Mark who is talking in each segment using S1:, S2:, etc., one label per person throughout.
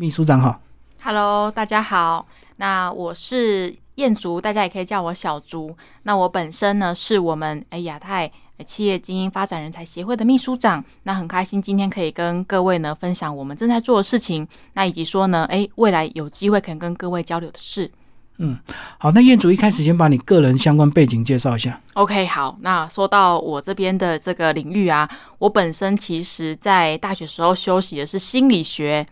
S1: 秘书长好
S2: ，Hello，大家好。那我是燕竹，大家也可以叫我小竹。那我本身呢，是我们哎亚太企业精英发展人才协会的秘书长。那很开心今天可以跟各位呢分享我们正在做的事情，那以及说呢，哎，未来有机会可以跟各位交流的事。
S1: 嗯，好，那燕竹一开始先把你个人相关背景介绍一下。
S2: OK，好，那说到我这边的这个领域啊，我本身其实在大学时候修习的是心理学。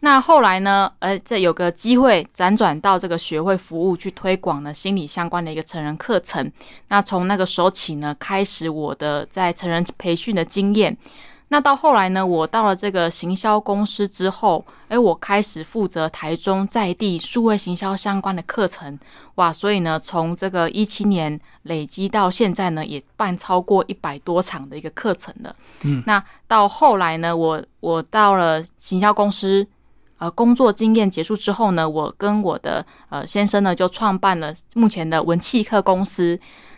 S2: 那后来呢？呃，这有个机会辗转到这个学会服务，去推广呢心理相关的一个成人课程。那从那个时候起呢，开始我的在成人培训的经验。那到后来呢，我到了这个行销公司之后，诶，我开始负责台中在地数位行销相关的课程。哇，所以呢，从这个一七年累积到现在呢，也办超过一百多场的一个课程了。嗯，那到后来呢，我我到了行销公司。呃，工作经验结束之后呢，我跟我的呃先生呢就创办了目前的文气客公司。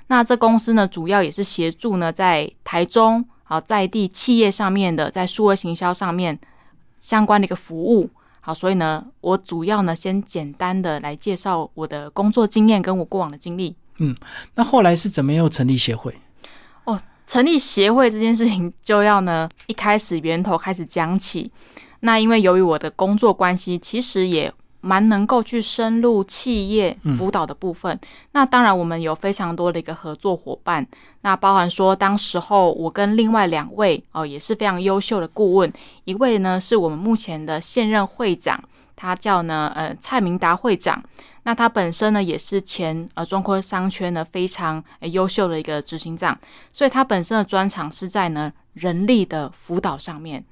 S2: 那这公司呢，主要也是协助呢在台中好在地企业上面的在数位行销上面相关的一个服务。好，所以呢，我主要呢先简单的来介绍我的工作经验跟我过往的经历。
S1: 嗯，那后来是怎么又成立协会？
S2: 哦，成立协会这件事情就要呢一开始源头开始讲起。那因为由于我的工作关系，其实也蛮能够去深入企业辅导的部分。那当然，我们有非常多的一个合作伙伴。那包含说，当时候我跟另外两位哦也是非常优秀的顾问，一位呢是我们目前的现任会长，他叫呢呃蔡明达会长。那他本身呢也是前呃中科商圈呢非常优秀的一个执行长，所以他本身的专长是在呢人力的辅导上面。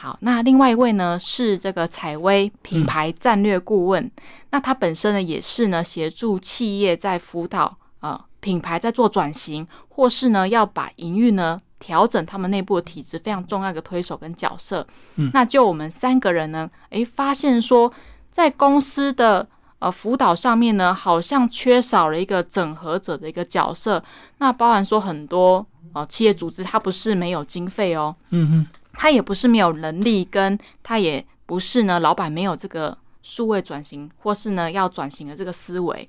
S2: 好，那另外一位呢是这个采薇品牌战略顾问，那他本身呢也是呢协助企业在辅导呃品牌在做转型，或是呢要把营运呢调整他们内部的体制非常重要的推手跟角色。嗯，那就我们三个人呢，诶，发现说在公司的呃辅导上面呢，好像缺少了一个整合者的一个角色。那包含说很多呃企业组织它不是没有经费哦，嗯哼。他也不是没有能力，跟他也不是呢，老板没有这个数位转型或是呢要转型的这个思维，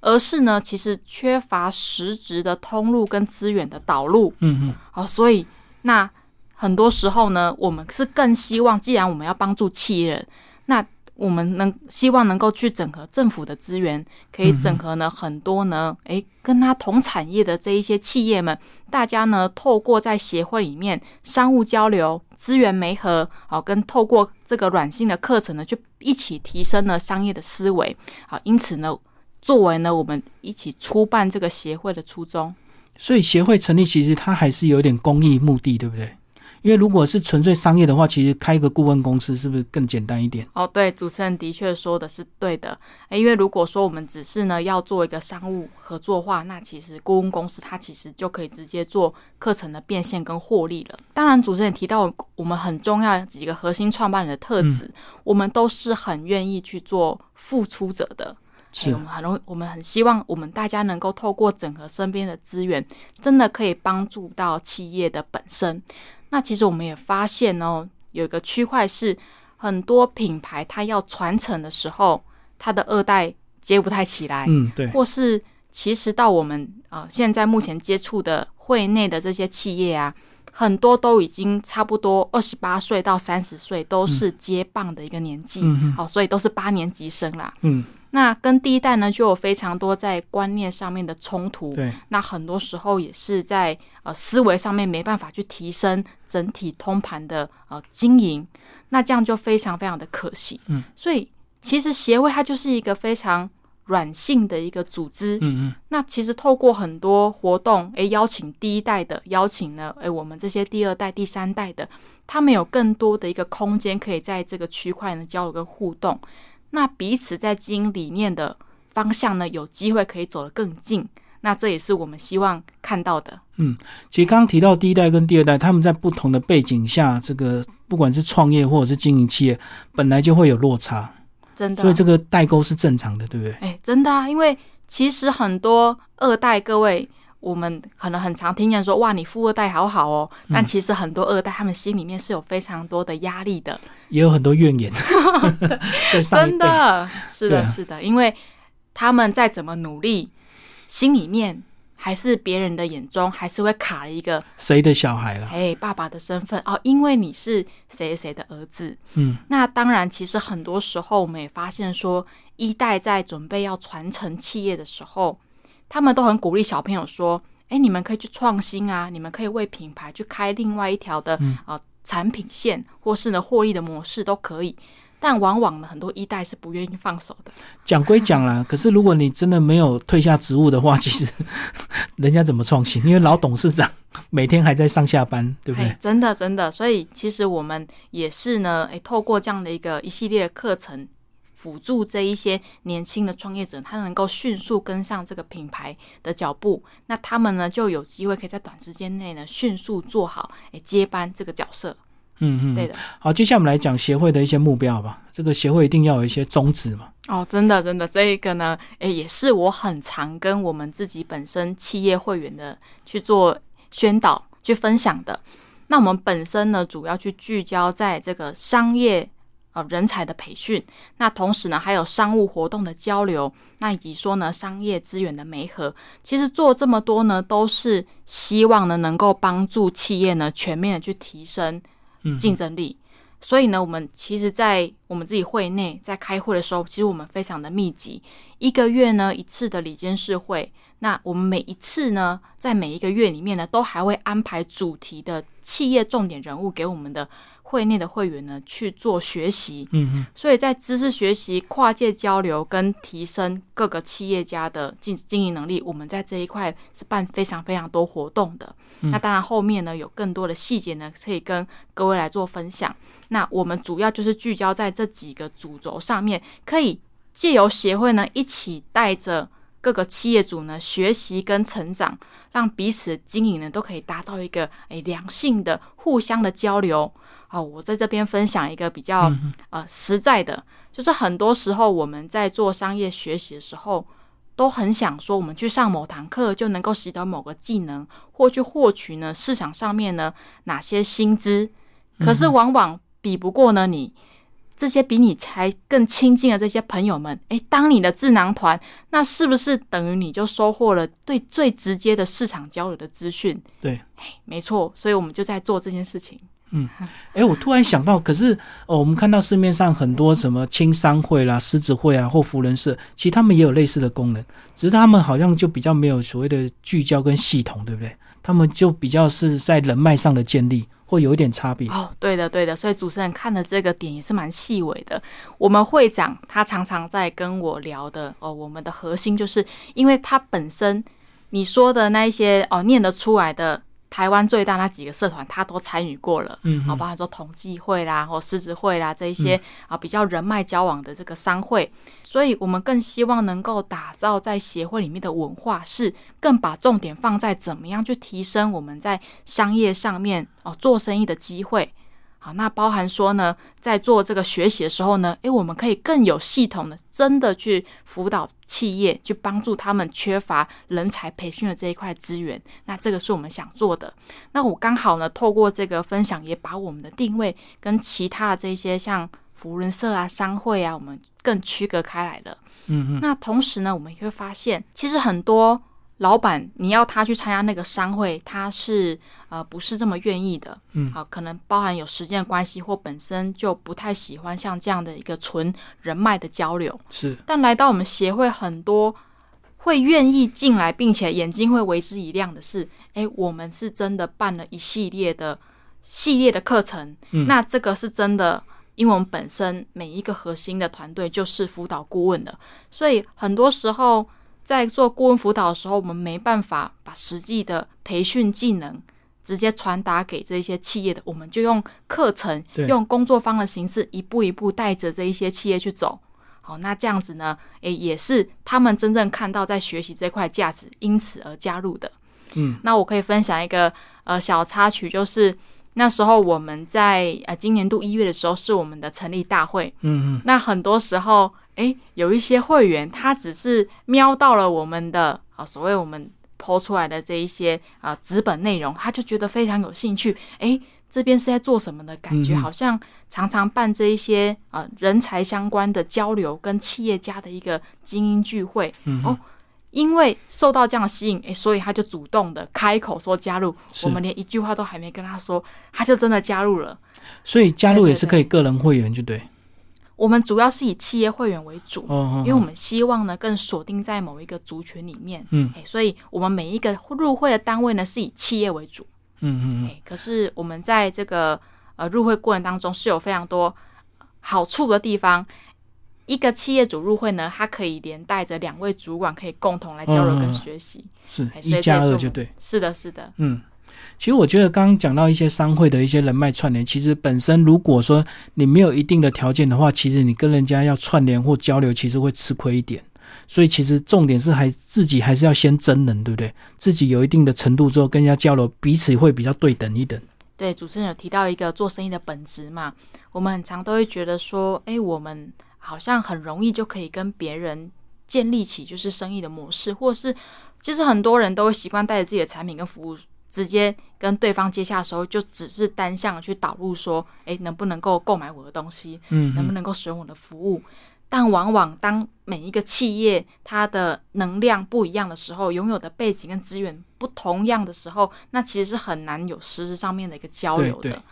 S2: 而是呢其实缺乏实质的通路跟资源的导入。嗯嗯，好，所以那很多时候呢，我们是更希望，既然我们要帮助企业，那我们能希望能够去整合政府的资源，可以整合呢很多呢，诶，跟他同产业的这一些企业们，大家呢透过在协会里面商务交流、资源媒合，好，跟透过这个软性的课程呢，就一起提升了商业的思维，好，因此呢，作为呢我们一起出办这个协会的初衷，
S1: 所以协会成立其实它还是有点公益目的，对不对？因为如果是纯粹商业的话，其实开一个顾问公司是不是更简单一点？
S2: 哦，对，主持人的确说的是对的。因为如果说我们只是呢要做一个商务合作化，那其实顾问公司它其实就可以直接做课程的变现跟获利了。当然，主持人提到我们很重要几个核心创办人的特质，我们都是很愿意去做付出者的。是，我们很容易，我们很希望我们大家能够透过整合身边的资源，真的可以帮助到企业的本身。那其实我们也发现哦，有一个区块是很多品牌它要传承的时候，它的二代接不太起来，
S1: 嗯，对，
S2: 或是其实到我们呃现在目前接触的会内的这些企业啊，很多都已经差不多二十八岁到三十岁都是接棒的一个年纪，好，所以都是八年级生啦，嗯。那跟第一代呢，就有非常多在观念上面的冲突。
S1: 对，
S2: 那很多时候也是在呃思维上面没办法去提升整体通盘的呃经营，那这样就非常非常的可惜。嗯，所以其实协会它就是一个非常软性的一个组织。嗯嗯，那其实透过很多活动，诶，邀请第一代的，邀请呢，诶，我们这些第二代、第三代的，他们有更多的一个空间，可以在这个区块呢交流跟互动。那彼此在经营理念的方向呢，有机会可以走得更近。那这也是我们希望看到的。
S1: 嗯，其实刚刚提到第一代跟第二代，他们在不同的背景下，这个不管是创业或者是经营企业，本来就会有落差。
S2: 真的，
S1: 所以这个代沟是正常的，对不对？
S2: 哎，真的啊，因为其实很多二代，各位，我们可能很常听见说，哇，你富二代好好哦，但其实很多二代他们心里面是有非常多的压力的，
S1: 也有很多怨言。
S2: 真的是的，是的，因为他们再怎么努力，心里面。还是别人的眼中，还是会卡了一个
S1: 谁的小孩了？
S2: 哎，爸爸的身份哦，因为你是谁谁的儿子。嗯，那当然，其实很多时候我们也发现说，一代在准备要传承企业的时候，他们都很鼓励小朋友说：“哎，你们可以去创新啊，你们可以为品牌去开另外一条的啊产品线，或是呢获利的模式都可以。”但往往呢，很多一代是不愿意放手的。
S1: 讲归讲啦，可是如果你真的没有退下职务的话，其实 人家怎么创新？因为老董事长每天还在上下班，对不对？
S2: 真的，真的。所以其实我们也是呢，诶，透过这样的一个一系列的课程，辅助这一些年轻的创业者，他能够迅速跟上这个品牌的脚步，那他们呢就有机会可以在短时间内呢迅速做好诶接班这个角色。
S1: 嗯
S2: 嗯，对的。
S1: 好，接下来我们来讲协会的一些目标吧。这个协会一定要有一些宗旨嘛？
S2: 哦，真的，真的，这一个呢，诶，也是我很常跟我们自己本身企业会员的去做宣导、去分享的。那我们本身呢，主要去聚焦在这个商业呃人才的培训，那同时呢，还有商务活动的交流，那以及说呢，商业资源的媒合。其实做这么多呢，都是希望呢，能够帮助企业呢，全面的去提升。竞争力，所以呢，我们其实，在我们自己会内在开会的时候，其实我们非常的密集，一个月呢一次的里监事会。那我们每一次呢，在每一个月里面呢，都还会安排主题的企业重点人物给我们的。会内的会员呢去做学习，
S1: 嗯嗯，
S2: 所以在知识学习、跨界交流跟提升各个企业家的经经营能力，我们在这一块是办非常非常多活动的。那当然后面呢有更多的细节呢可以跟各位来做分享。那我们主要就是聚焦在这几个主轴上面，可以借由协会呢一起带着各个企业主呢学习跟成长，让彼此的经营呢都可以达到一个诶良性的互相的交流。好，我在这边分享一个比较呃实在的，就是很多时候我们在做商业学习的时候，都很想说我们去上某堂课就能够习得某个技能，或去获取呢市场上面呢哪些薪资，可是往往比不过呢你这些比你才更亲近的这些朋友们，诶，当你的智囊团，那是不是等于你就收获了对最直接的市场交流的资讯？
S1: 对，
S2: 没错，所以我们就在做这件事情。
S1: 嗯，哎，我突然想到，可是哦，我们看到市面上很多什么青商会啦、狮子会啊，或福人社，其实他们也有类似的功能，只是他们好像就比较没有所谓的聚焦跟系统，对不对？他们就比较是在人脉上的建立，会有一点差别。
S2: 哦，对的，对的。所以主持人看的这个点也是蛮细微的。我们会长他常常在跟我聊的哦，我们的核心就是因为他本身你说的那一些哦，念得出来的。台湾最大那几个社团，他都参与过了，
S1: 嗯，
S2: 好，包含说同济会啦，或狮子会啦，这一些啊比较人脉交往的这个商会，所以我们更希望能够打造在协会里面的文化，是更把重点放在怎么样去提升我们在商业上面哦做生意的机会。好，那包含说呢，在做这个学习的时候呢，诶，我们可以更有系统的，真的去辅导企业，去帮助他们缺乏人才培训的这一块资源。那这个是我们想做的。那我刚好呢，透过这个分享，也把我们的定位跟其他的这些像福人社啊、商会啊，我们更区隔开来了。
S1: 嗯嗯。
S2: 那同时呢，我们也会发现，其实很多。老板，你要他去参加那个商会，他是呃不是这么愿意的，
S1: 嗯，
S2: 好，可能包含有时间关系，或本身就不太喜欢像这样的一个纯人脉的交流，
S1: 是。
S2: 但来到我们协会，很多会愿意进来，并且眼睛会为之一亮的是，哎，我们是真的办了一系列的系列的课程，
S1: 嗯，
S2: 那这个是真的，因为我们本身每一个核心的团队就是辅导顾问的，所以很多时候。在做顾问辅导的时候，我们没办法把实际的培训技能直接传达给这些企业的，我们就用课程、用工作坊的形式，一步一步带着这一些企业去走。好，那这样子呢，诶，也是他们真正看到在学习这块价值，因此而加入的。
S1: 嗯，
S2: 那我可以分享一个呃小插曲，就是那时候我们在呃今年度一月的时候是我们的成立大会。
S1: 嗯嗯，
S2: 那很多时候。诶，有一些会员他只是瞄到了我们的啊，所谓我们抛出来的这一些啊纸本内容，他就觉得非常有兴趣。诶，这边是在做什么的？感觉好像常常办这一些啊人才相关的交流，跟企业家的一个精英聚会。哦，因为受到这样的吸引，诶，所以他就主动的开口说加入。我们连一句话都还没跟他说，他就真的加入了。
S1: 所以加入也是可以个人会员，就对。
S2: 我们主要是以企业会员为主，因为我们希望呢更锁定在某一个族群里面。嗯，所以我们每一个入会的单位呢是以企业为主。嗯嗯可是我们在这个呃入会过程当中是有非常多好处的地方。一个企业主入会呢，他可以连带着两位主管可以共同来交流跟学习。
S1: 是一加二就对。
S2: 是的，是的。
S1: 嗯。其实我觉得刚刚讲到一些商会的一些人脉串联，其实本身如果说你没有一定的条件的话，其实你跟人家要串联或交流，其实会吃亏一点。所以其实重点是还自己还是要先真人，对不对？自己有一定的程度之后，跟人家交流，彼此会比较对等一等。
S2: 对，主持人有提到一个做生意的本质嘛，我们很常都会觉得说，哎，我们好像很容易就可以跟别人建立起就是生意的模式，或是其实很多人都会习惯带着自己的产品跟服务。直接跟对方接洽的时候，就只是单向的去导入说，哎，能不能够购买我的东西？嗯，能不能够使用我的服务？但往往当每一个企业它的能量不一样的时候，拥有的背景跟资源不同样的时候，那其实是很难有实质上面的一个交流的。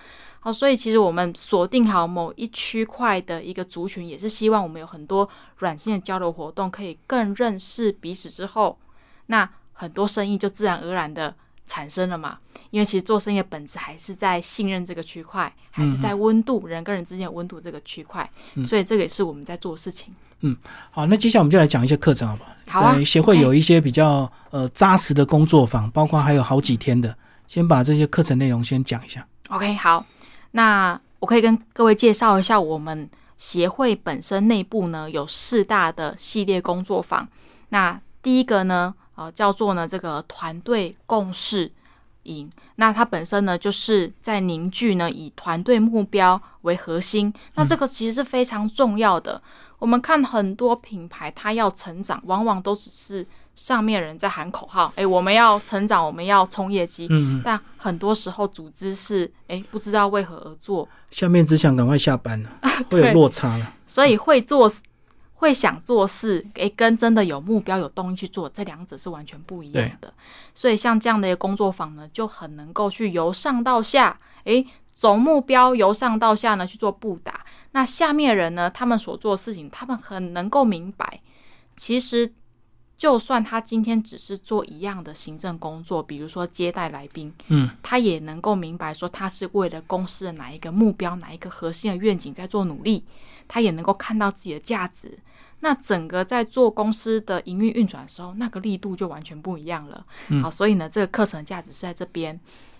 S2: 好，所以其实我们锁定好某一区块的一个族群，也是希望我们有很多软性的交流活动，可以更认识彼此之后，那很多生意就自然而然的。产生了嘛？因为其实做生意的本质还是在信任这个区块，还是在温度人跟人之间的温度这个区块，所以这个也是我们在做事情。
S1: 嗯，好，那接下来我们就来讲一些课程，好不好？
S2: 好啊。
S1: 协会有一些比较呃扎实的工作坊，包括还有好几天的，先把这些课程内容先讲一下。
S2: OK，好，那我可以跟各位介绍一下，我们协会本身内部呢有四大的系列工作坊。那第一个呢？呃，叫做呢这个团队共事营，那它本身呢就是在凝聚呢以团队目标为核心，那这个其实是非常重要的。我们看很多品牌，它要成长，往往都只是上面人在喊口号，哎，我们要成长，我们要冲业绩，嗯，但很多时候组织是哎不知道为何而做，
S1: 下面只想赶快下班了，会有落差了，
S2: 所以会做。会想做事，诶，跟真的有目标、有动力去做，这两者是完全不一样的。所以像这样的一个工作坊呢，就很能够去由上到下，诶，总目标由上到下呢去做布达。那下面人呢，他们所做的事情，他们很能够明白，其实就算他今天只是做一样的行政工作，比如说接待来宾，嗯，他也能够明白说，他是为了公司的哪一个目标、哪一个核心的愿景在做努力。他也能够看到自己的价值，那整个在做公司的营运运转的时候，那个力度就完全不一样了。好，所以呢，这个课程价值是在这边。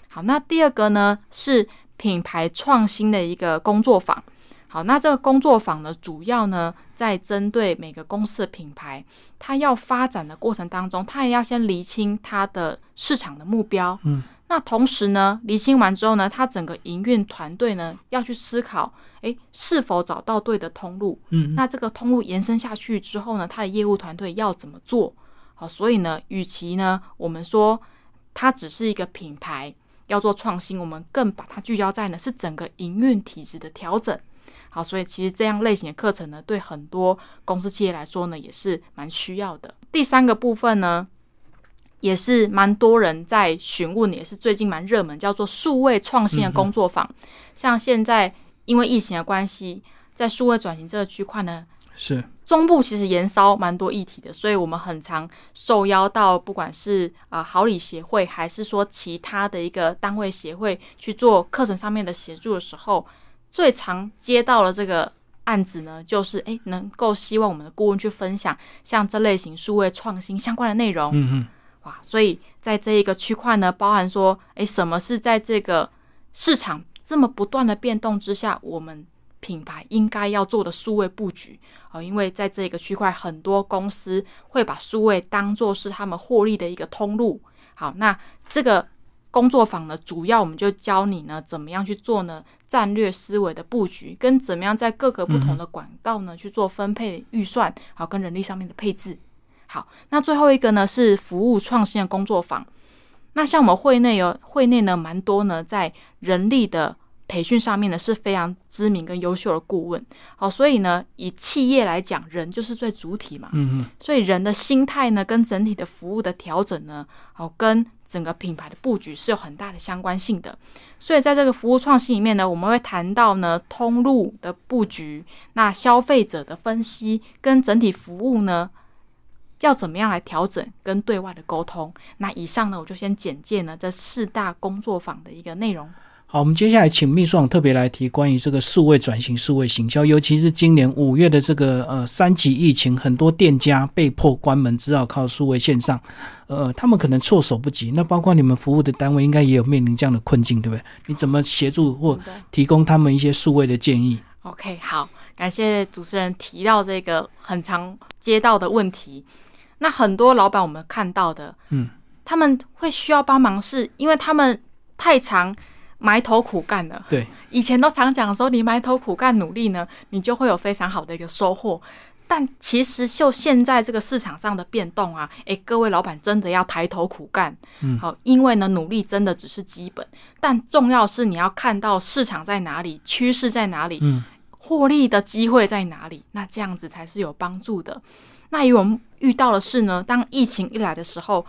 S2: 好，那第二个呢是品牌创新的一个工作坊。好，那这个工作坊呢，主要呢在针对每个公司的品牌，它要发展的过程当中，它也要先厘清它的市场的目标。嗯。那同时呢，厘清完之后呢，他整个营运团队呢要去思考，诶，是否找到对的通路？嗯，那这个通路延伸下去之后呢，他的业务团队要怎么做？好，所以呢，与其呢，我们说它只是一个品牌要做创新，我们更把它聚焦在呢是整个营运体制的调整。好，所以其实这样类型的课程呢，对很多公司企业来说呢，也是蛮需要的。第三个部分呢。也是蛮多人在询问，也是最近蛮热门，叫做数位创新的工作坊。像现在因为疫情的关系，在数位转型这个区块呢，
S1: 是
S2: 中部其实延烧蛮多议题的，所以我们很常受邀到，不管是啊好礼协会，还是说其他的一个单位协会去做课程上面的协助的时候，最常接到了这个案子呢，就是诶能够希望我们的顾问去分享像这类型数位创新相关的内容。嗯嗯。所以在这一个区块呢，包含说，诶，什么是在这个市场这么不断的变动之下，我们品牌应该要做的数位布局啊？因为在这个区块，很多公司会把数位当做是他们获利的一个通路。好，那这个工作坊呢，主要我们就教你呢，怎么样去做呢？战略思维的布局，跟怎么样在各个不同的管道呢去做分配预算，好，跟人力上面的配置。好，那最后一个呢是服务创新的工作坊。那像我们会内有会内呢，蛮多呢，在人力的培训上面呢是非常知名跟优秀的顾问。好，所以呢，以企业来讲，人就是最主体嘛。
S1: 嗯嗯。
S2: 所以人的心态呢，跟整体的服务的调整呢，好，跟整个品牌的布局是有很大的相关性的。所以在这个服务创新里面呢，我们会谈到呢，通路的布局，那消费者的分析跟整体服务呢。要怎么样来调整跟对外的沟通？那以上呢，我就先简介呢这四大工作坊的一个内容。
S1: 好，我们接下来请秘书长特别来提关于这个数位转型、数位行销，尤其是今年五月的这个呃三级疫情，很多店家被迫关门，只好靠数位线上。呃，他们可能措手不及。那包括你们服务的单位，应该也有面临这样的困境，对不对？你怎么协助或提供他们一些数位的建议
S2: ？OK，好，感谢主持人提到这个很常接到的问题。那很多老板我们看到的，
S1: 嗯，
S2: 他们会需要帮忙，是因为他们太常埋头苦干了。
S1: 对，
S2: 以前都常讲说，你埋头苦干努力呢，你就会有非常好的一个收获。但其实就现在这个市场上的变动啊，诶，各位老板真的要抬头苦干，
S1: 嗯，
S2: 好，因为呢，努力真的只是基本，但重要是你要看到市场在哪里，趋势在哪里，
S1: 嗯，
S2: 获利的机会在哪里，那这样子才是有帮助的。那以我们遇到的是呢，当疫情一来的时候，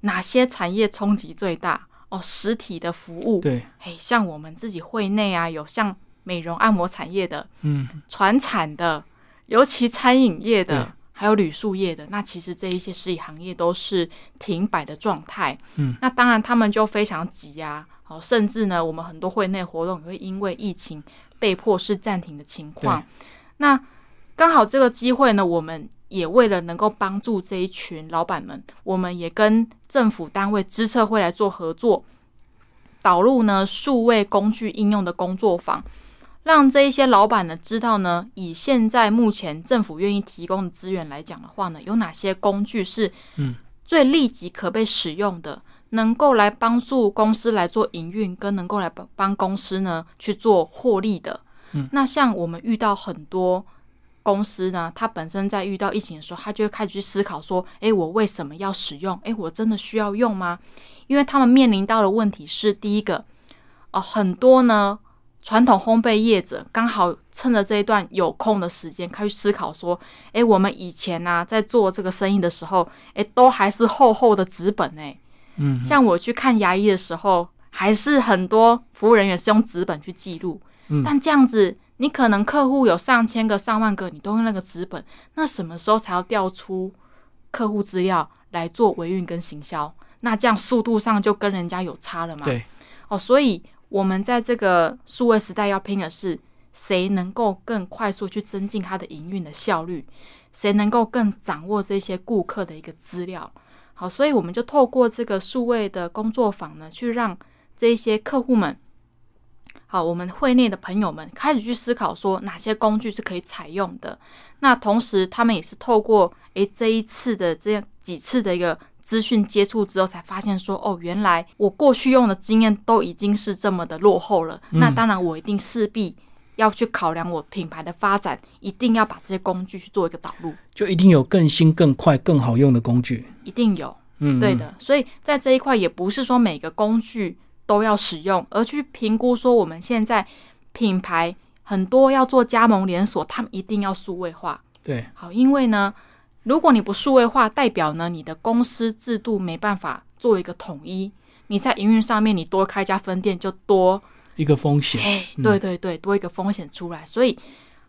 S2: 哪些产业冲击最大？哦，实体的服务，
S1: 对，
S2: 哎，像我们自己会内啊，有像美容按摩产业的，
S1: 嗯，
S2: 传产的，尤其餐饮业的，还有旅宿业的，那其实这一些实体行业都是停摆的状态。
S1: 嗯，
S2: 那当然他们就非常急啊，哦，甚至呢，我们很多会内活动也会因为疫情被迫是暂停的情况。那刚好这个机会呢，我们。也为了能够帮助这一群老板们，我们也跟政府单位知策会来做合作，导入呢数位工具应用的工作坊，让这一些老板呢知道呢，以现在目前政府愿意提供的资源来讲的话呢，有哪些工具是
S1: 嗯
S2: 最立即可被使用的，能够来帮助公司来做营运，跟能够来帮帮公司呢去做获利的。
S1: 嗯，
S2: 那像我们遇到很多。公司呢，它本身在遇到疫情的时候，它就会开始去思考说：，诶，我为什么要使用？诶，我真的需要用吗？因为他们面临到的问题是，第一个，哦，很多呢传统烘焙业者刚好趁着这一段有空的时间，开始思考说：，诶，我们以前呢在做这个生意的时候，诶，都还是厚厚的纸本，诶，
S1: 嗯，
S2: 像我去看牙医的时候，还是很多服务人员是用纸本去记录，
S1: 嗯，
S2: 但这样子。你可能客户有上千个、上万个，你都用那个纸本，那什么时候才要调出客户资料来做维运跟行销？那这样速度上就跟人家有差了嘛？
S1: 对，
S2: 哦，所以我们在这个数位时代要拼的是谁能够更快速去增进它的营运的效率，谁能够更掌握这些顾客的一个资料。好，所以我们就透过这个数位的工作坊呢，去让这些客户们。好，我们会内的朋友们开始去思考说哪些工具是可以采用的。那同时，他们也是透过诶这一次的这样几次的一个资讯接触之后，才发现说哦，原来我过去用的经验都已经是这么的落后了。那当然，我一定势必要去考量我品牌的发展，一定要把这些工具去做一个导入，
S1: 就一定有更新、更快、更好用的工具，
S2: 一定有。
S1: 嗯，
S2: 对的。所以在这一块，也不是说每个工具。都要使用，而去评估说我们现在品牌很多要做加盟连锁，他们一定要数位化。
S1: 对，
S2: 好，因为呢，如果你不数位化，代表呢你的公司制度没办法做一个统一，你在营运上面你多开家分店就多
S1: 一个风险。
S2: 对对对，多一个风险出来，所以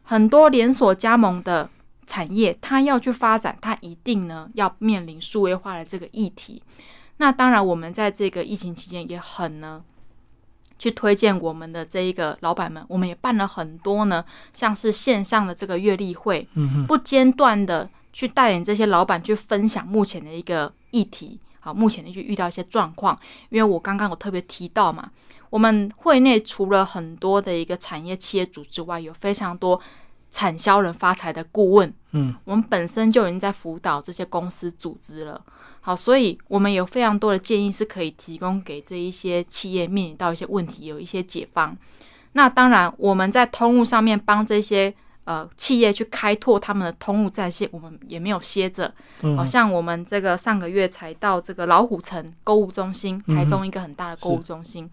S2: 很多连锁加盟的产业，它要去发展，它一定呢要面临数位化的这个议题。那当然，我们在这个疫情期间也很呢，去推荐我们的这一个老板们，我们也办了很多呢，像是线上的这个月例会，
S1: 嗯
S2: 不间断的去带领这些老板去分享目前的一个议题，好，目前的去遇到一些状况，因为我刚刚有特别提到嘛，我们会内除了很多的一个产业企业组之外，有非常多产销人发财的顾问，
S1: 嗯，
S2: 我们本身就已经在辅导这些公司组织了。好，所以我们有非常多的建议是可以提供给这一些企业面临到一些问题，有一些解方。那当然，我们在通路上面帮这些呃企业去开拓他们的通路在线，我们也没有歇着。
S1: 嗯
S2: 好、像我们这个上个月才到这个老虎城购物中心，台中一个很大的购物中心。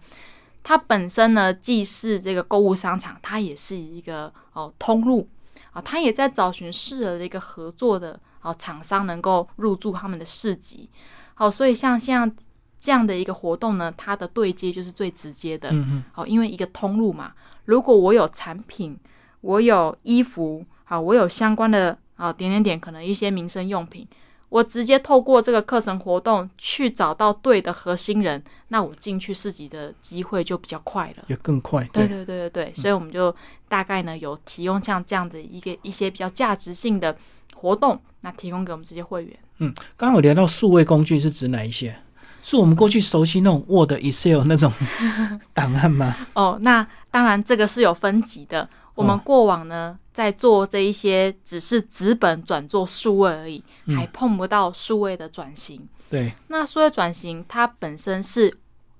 S2: 它本身呢，既是这个购物商场，它也是一个哦通路啊，它也在找寻适合的一个合作的哦厂商能够入驻他们的市集。好，所以像像这样的一个活动呢，它的对接就是最直接的。
S1: 嗯嗯
S2: 好，因为一个通路嘛，如果我有产品，我有衣服，好，我有相关的啊点点点，可能一些民生用品，我直接透过这个课程活动去找到对的核心人，那我进去市集的机会就比较快了。
S1: 也更快。
S2: 对对对对对，所以我们就大概呢有提供像这样的一个一些比较价值性的活动，那提供给我们这些会员。
S1: 嗯刚刚有聊到数位工具是指哪一些？是我们过去熟悉那种 Word、Excel 那种 档案吗？
S2: 哦，那当然这个是有分级的。我们
S1: 哦
S2: 过往呢，在做这一些只是纸本转做数位而已，
S1: 嗯
S2: 还碰不到数位的转型。
S1: 对，
S2: 那数位转型它本身是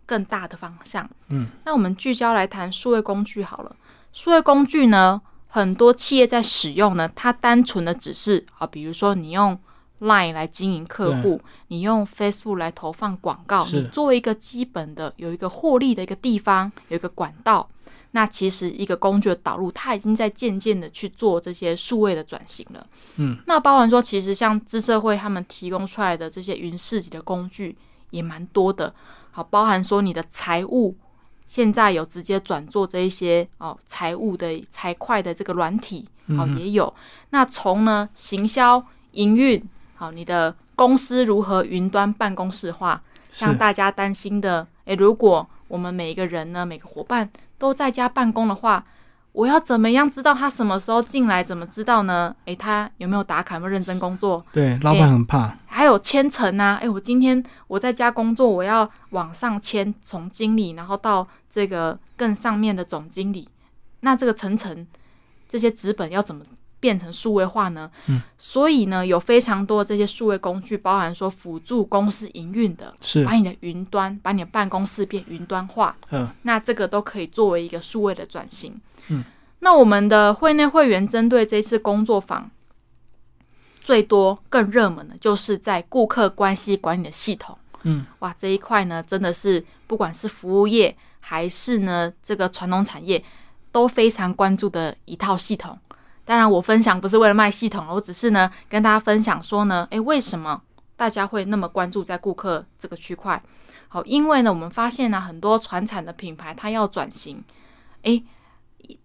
S2: 更大的方向。
S1: 嗯，
S2: 那我们聚焦来谈数位工具好了。数位工具呢，很多企业在使用呢，它单纯的只是啊，比如说你用 Line 来经营客户，你用 Facebook 来投放广告，你作为一个基本的有一个获利的一个地方，有一个管道。那其实一个工具的导入，它已经在渐渐的去做这些数位的转型了。
S1: 嗯，
S2: 那包含说，其实像资社会他们提供出来的这些云市集的工具也蛮多的。好，包含说你的财务，现在有直接转做这一些哦财务的财会的这个软体，好、
S1: 嗯
S2: 也有。那从呢行销、营运，好你的公司如何云端办公室化，像大家担心的，诶，如果我们每一个人呢，每个伙伴都在家办公的话，我要怎么样知道他什么时候进来？怎么知道呢？诶，他有没有打卡？有没有认真工作？
S1: 对，老板很怕。
S2: 还有签层啊，诶，我今天我在家工作，我要往上签，从经理然后到这个更上面的总经理，那这个层层这些纸本要怎么变成数位化呢？
S1: 嗯，
S2: 所以呢，有非常多这些数位工具，包含说辅助公司营运的，
S1: 是
S2: 把，你的云端，把你的办公室变云端化，
S1: 嗯，
S2: 那这个都可以作为一个数位的转型。
S1: 嗯，
S2: 那我们的会内会员针对这次工作坊，最多更热门的就是在顾客关系管理的系统。
S1: 嗯，
S2: 哇，这一块呢，真的是不管是服务业还是呢这个传统产业，都非常关注的一套系统。当然，我分享不是为了卖系统，我只是呢跟大家分享说呢，诶，为什么大家会那么关注在顾客这个区块？好，因为呢，我们发现呢，很多传产的品牌它要转型，诶，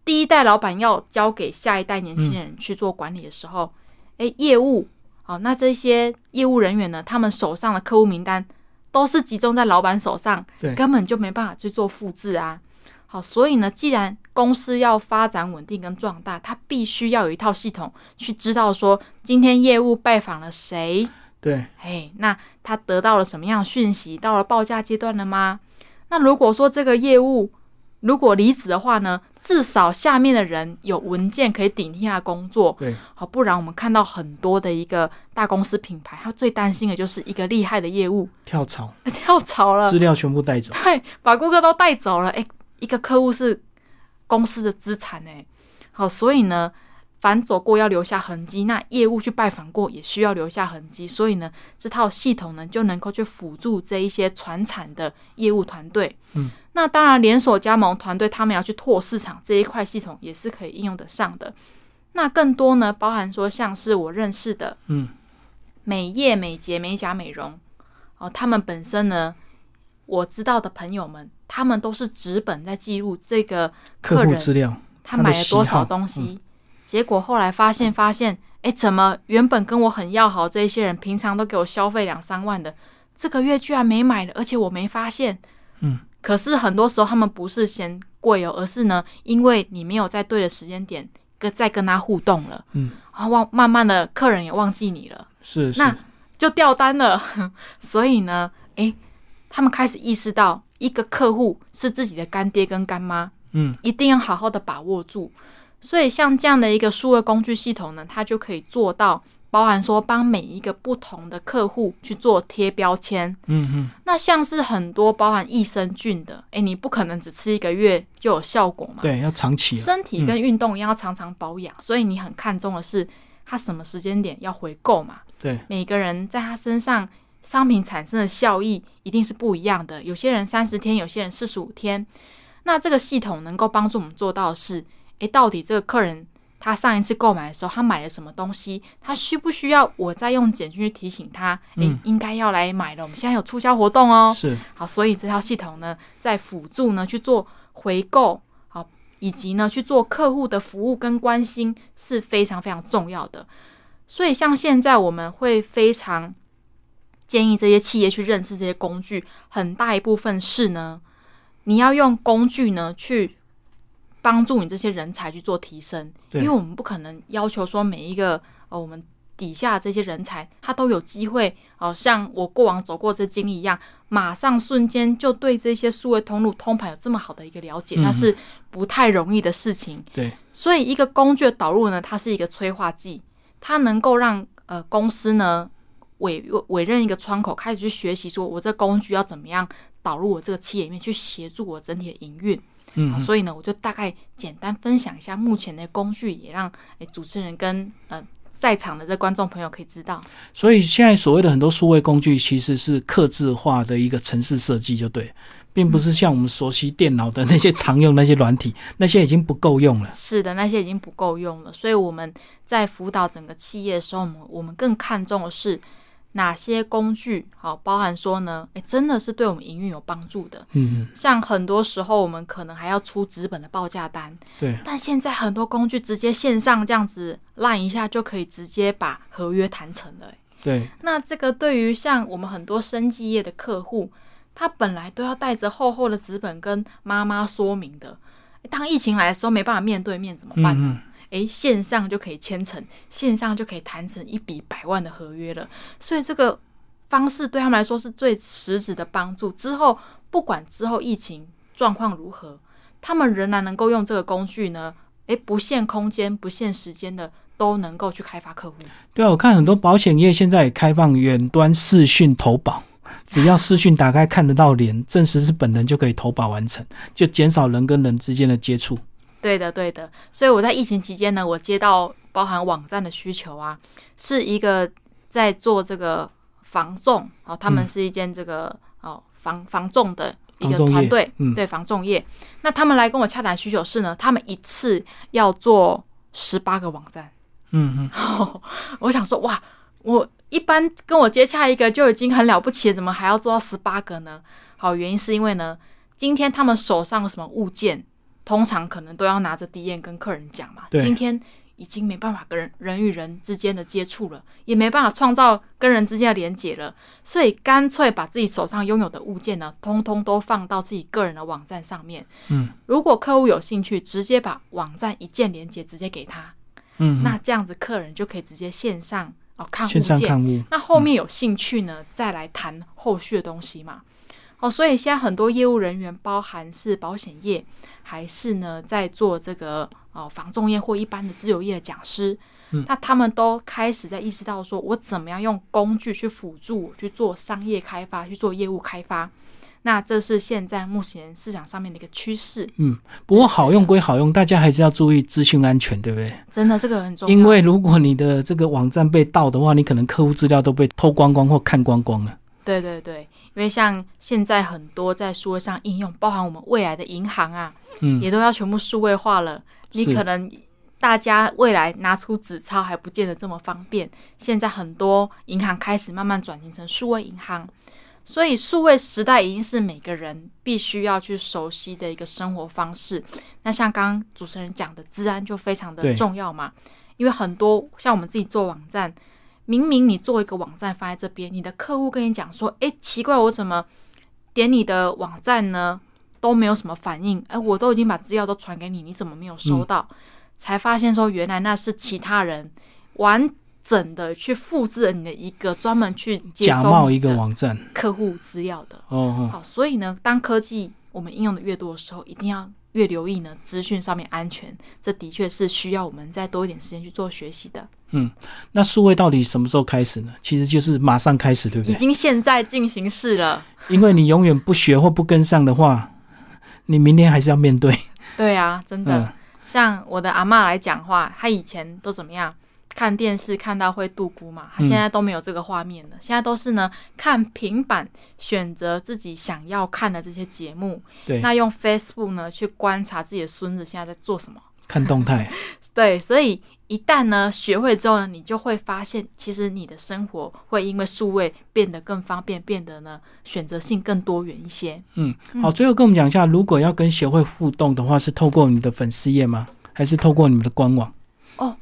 S2: 第一代老板要交给下一代年轻人去做管理的时候，诶，业务，好，那这些业务人员呢，他们手上的客户名单都是集中在老板手上，
S1: 对
S2: 根本就没办法去做复制啊。好，所以呢，既然公司要发展稳定跟壮大，它必须要有一套系统去知道说，今天业务拜访了谁，
S1: 对，
S2: 嘿，那他得到了什么样的讯息？到了报价阶段了吗？那如果说这个业务如果离职的话呢，至少下面的人有文件可以顶替他的工作，
S1: 对，
S2: 好，不然我们看到很多的一个大公司品牌，他最担心的就是一个厉害的业务
S1: 跳槽，
S2: 跳槽了，
S1: 资料全部带走。
S2: 对，把顾客都带走了。哎，一个客户是公司的资产哎，好，所以呢，凡走过要留下痕迹，那业务去拜访过也需要留下痕迹，所以呢，这套系统呢就能够去辅助这一些传产的业务团队。
S1: 嗯，
S2: 那当然，连锁加盟团队他们要去拓市场这一块系统也是可以应用得上的。那更多呢，包含说像是我认识的
S1: 嗯，
S2: 美业、美睫、美甲、美容，哦，他们本身呢，我知道的朋友们，他们都是纸本在记录这个
S1: 客
S2: 客人
S1: 户资料，
S2: 他买了多少东西，结果后来发现，发现，哎，怎么原本跟我很要好这一些人，平常都给我消费两三万的，这个月居然没买了，而且我没发现。
S1: 嗯，
S2: 可是很多时候他们不是嫌贵哦，而是呢，因为你没有在对的时间点跟再跟他互动了，
S1: 嗯，
S2: 然后忘慢慢的客人也忘记你了。
S1: 是是，
S2: 那就掉单了。所以呢，诶，他们开始意识到，一个客户是自己的干爹跟干妈，
S1: 嗯，
S2: 一定要好好的把握住。所以像这样的一个数位工具系统呢，它就可以做到包含说帮每一个不同的客户去做贴标签。
S1: 嗯嗯，
S2: 那像是很多包含益生菌的，诶，你不可能只吃一个月就有效果嘛？
S1: 对，要长期。
S2: 身体跟运动一样，要常常保养，所以你很看重的是他什么时间点要回购嘛？
S1: 对，
S2: 每个人在他身上商品产生的效益一定是不一样的。有些人三十天，有些人四十五天。那这个系统能够帮助我们做到的是，诶，到底这个客人他上一次购买的时候，他买了什么东西？他需不需要我再用简讯去提醒他？诶，应该要来买了。我们现在有促销活动哦。
S1: 是。
S2: 好，所以这套系统呢，在辅助呢去做回购，好，以及呢去做客户的服务跟关心是非常非常重要的。所以，像现在我们会非常建议这些企业去认识这些工具，很大一部分是呢，你要用工具呢去帮助你这些人才去做提升，因为我们不可能要求说每一个呃我们底下这些人才他都有机会，哦，像我过往走过这经历一样，马上瞬间就对这些数位通路通盘有这么好的一个了解，那是不太容易的事情。
S1: 对，
S2: 所以一个工具的导入呢，它是一个催化剂。它能够让呃公司呢委委任一个窗口，开始去学习，说我这工具要怎么样导入我这个企业里面去协助我整体的营运。
S1: 嗯，
S2: 所以呢，我就大概简单分享一下目前的工具，也让诶主持人跟呃在场的这观众朋友可以知道。
S1: 所以现在所谓的很多数位工具，其实是刻字化的一个城市设计，就对。并不是像我们熟悉电脑的那些常用那些软体，那些已经不够用了。
S2: 是的，那些已经不够用了。所以我们在辅导整个企业的时候，我们我们更看重的是哪些工具，好，包含说呢，哎，真的是对我们营运有帮助的。
S1: 嗯嗯。
S2: 像很多时候我们可能还要出纸本的报价单，
S1: 对。
S2: 但现在很多工具直接线上这样子烂一下就可以直接把合约谈成了。
S1: 对。
S2: 那这个对于像我们很多生技业的客户。他本来都要带着厚厚的纸本跟妈妈说明的，当疫情来的时候没办法面对面怎么办呢？诶，线上就可以签成，线上就可以谈成一笔百万的合约了。所以这个方式对他们来说是最实质的帮助。之后不管之后疫情状况如何，他们仍然能够用这个工具呢？诶，不限空间、不限时间的都能够去开发客户。
S1: 对啊，我看很多保险业现在也开放远端视讯投保。只要视讯打开看得到脸，证实是本人就可以投保完成，就减少人跟人之间的接触。
S2: 对的，对的。所以我在疫情期间呢，我接到包含网站的需求啊，是一个在做这个防重哦，他们是一间这个哦防防重的一个团队，对防重业。那他们来跟我洽谈需求是呢，他们一次要做十八个网站。
S1: 嗯嗯，
S2: 我想说哇，我。一般跟我接洽一个就已经很了不起了，怎么还要做到十八个呢？好，原因是因为呢，今天他们手上有什么物件，通常可能都要拿着 D N 跟客人讲嘛。今天已经没办法跟人人与人之间的接触了，也没办法创造跟人之间的连接了，所以干脆把自己手上拥有的物件呢，通通都放到自己个人的网站上面。
S1: 嗯，
S2: 如果客户有兴趣，直接把网站一键连接直接给他。
S1: 嗯，
S2: 那这样子客人就可以直接线上。哦，看物
S1: 件，
S2: 那后面有兴趣呢，再来谈后续的东西嘛。哦，所以现在很多业务人员，包含是保险业，还是呢在做这个呃防重业或一般的自由业的讲师，嗯那他们都开始在意识到说，我怎么样用工具去辅助我去做商业开发，去做业务开发。那这是现在目前市场上面的一个趋势。
S1: 嗯，不过好用归好用，大家还是要注意资讯安全，对不对？
S2: 真的，这个很重要。
S1: 因为如果你的这个网站被盗的话，你可能客户资料都被偷光光或看光光了。
S2: 对对对，因为像现在很多在数位上应用，包含我们未来的银行啊，
S1: 嗯，
S2: 也都要全部数位化了。你可能大家未来拿出纸钞还不见得这么方便。现在很多银行开始慢慢转型成数位银行。所以，数位时代已经是每个人必须要去熟悉的一个生活方式。那像刚刚主持人讲的，治安就非常的重要嘛。因为很多像我们自己做网站，明明你做一个网站放在这边，你的客户跟你讲说：“哎，奇怪，我怎么点你的网站呢都没有什么反应？哎，我都已经把资料都传给你，你怎么没有收到？”才发现说，原来那是其他人完。整的去复制了你的一个专门去
S1: 假冒一个网站
S2: 客户资料的
S1: 哦，
S2: 好，所以呢，当科技我们应用的越多的时候，一定要越留意呢资讯上面安全，这的确是需要我们再多一点时间去做学习的。
S1: 嗯，那数位到底什么时候开始呢？其实就是马上开始，对不对？
S2: 已经现在进行式了。
S1: 因为你永远不学或不跟上的话，你明天还是要面对。
S2: 对啊，真的。像我的阿妈来讲话，她以前都怎么样？看电视看到会度孤嘛？他现在都没有这个画面了，现在都是呢看平板，选择自己想要看的这些节目。
S1: 对，
S2: 那用 Facebook 呢去观察自己的孙子现在在做什么，
S1: 看动态。
S2: 对，所以一旦呢学会之后呢，你就会发现，其实你的生活会因为数位变得更方便，变得呢选择性更多元一些。
S1: 嗯，好，最后跟我们讲一下，如果要跟协会互动的话，是透过你的粉丝页吗？还是透过你们的官网？
S2: 哦，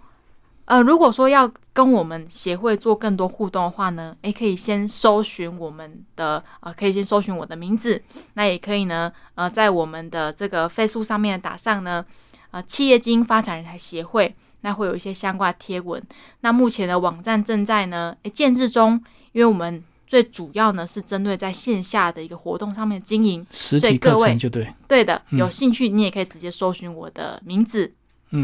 S2: 呃，如果说要跟我们协会做更多互动的话呢，诶，可以先搜寻我们的，呃，可以先搜寻我的名字，那也可以呢，呃，在我们的这个 Facebook 上面打上呢。呃，企业经营发展人才协会，那会有一些相关贴文。那目前的网站正在呢，诶建制中，因为我们最主要呢是针对在线下的一个活动上面经营，
S1: 实体课程就对，
S2: 对的。有兴趣你也可以直接搜寻我的名字，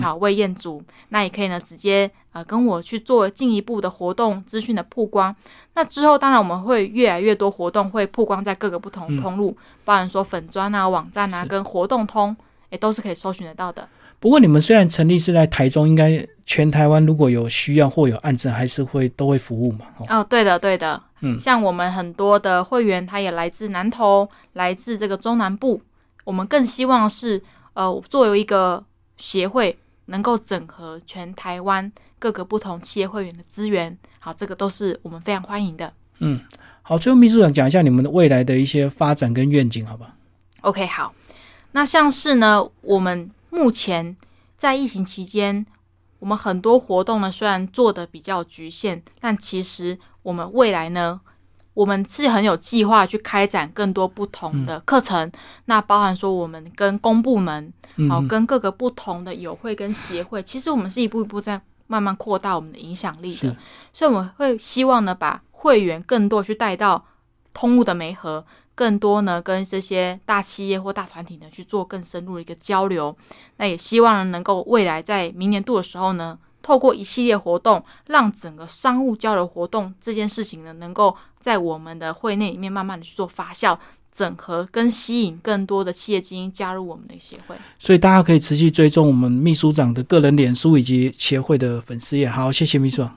S2: 好魏彦祖，那也可以呢直接呃跟我去做进一步的活动资讯的曝光。那之后当然我们会越来越多活动会曝光在各个不同通路，包含说粉砖啊、网站啊跟活动通。也都是可以搜寻得到的。
S1: 不过你们虽然成立是在台中，应该全台湾如果有需要或有案子，还是会都会服务嘛？
S2: 哦，对的，对的。嗯，像我们很多的会员，他也来自南投，来自这个中南部。我们更希望是，呃，作为一个协会，能够整合全台湾各个不同企业会员的资源。好，这个都是我们非常欢迎的。
S1: 嗯，好，最后秘书长讲一下你们的未来的一些发展跟愿景，好吧
S2: ？OK，好。那像是呢，我们目前在疫情期间，我们很多活动呢，虽然做的比较局限，但其实我们未来呢，我们是很有计划去开展更多不同的课程。那包含说，我们跟公部门，好，跟各个不同的友会跟协会，其实我们是一步一步在慢慢扩大我们的影响力的。所以我们会希望呢，把会员更多去带到通路的媒合。更多呢，跟这些大企业或大团体呢去做更深入的一个交流。那也希望呢，能够未来在明年度的时候呢，透过一系列活动，让整个商务交流活动这件事情呢，能够在我们的会内里面慢慢的去做发酵、整合，跟吸引更多的企业精英加入我们的协会。
S1: 所以大家可以持续追踪我们秘书长的个人脸书以及协会的粉丝也。好，谢谢秘书长。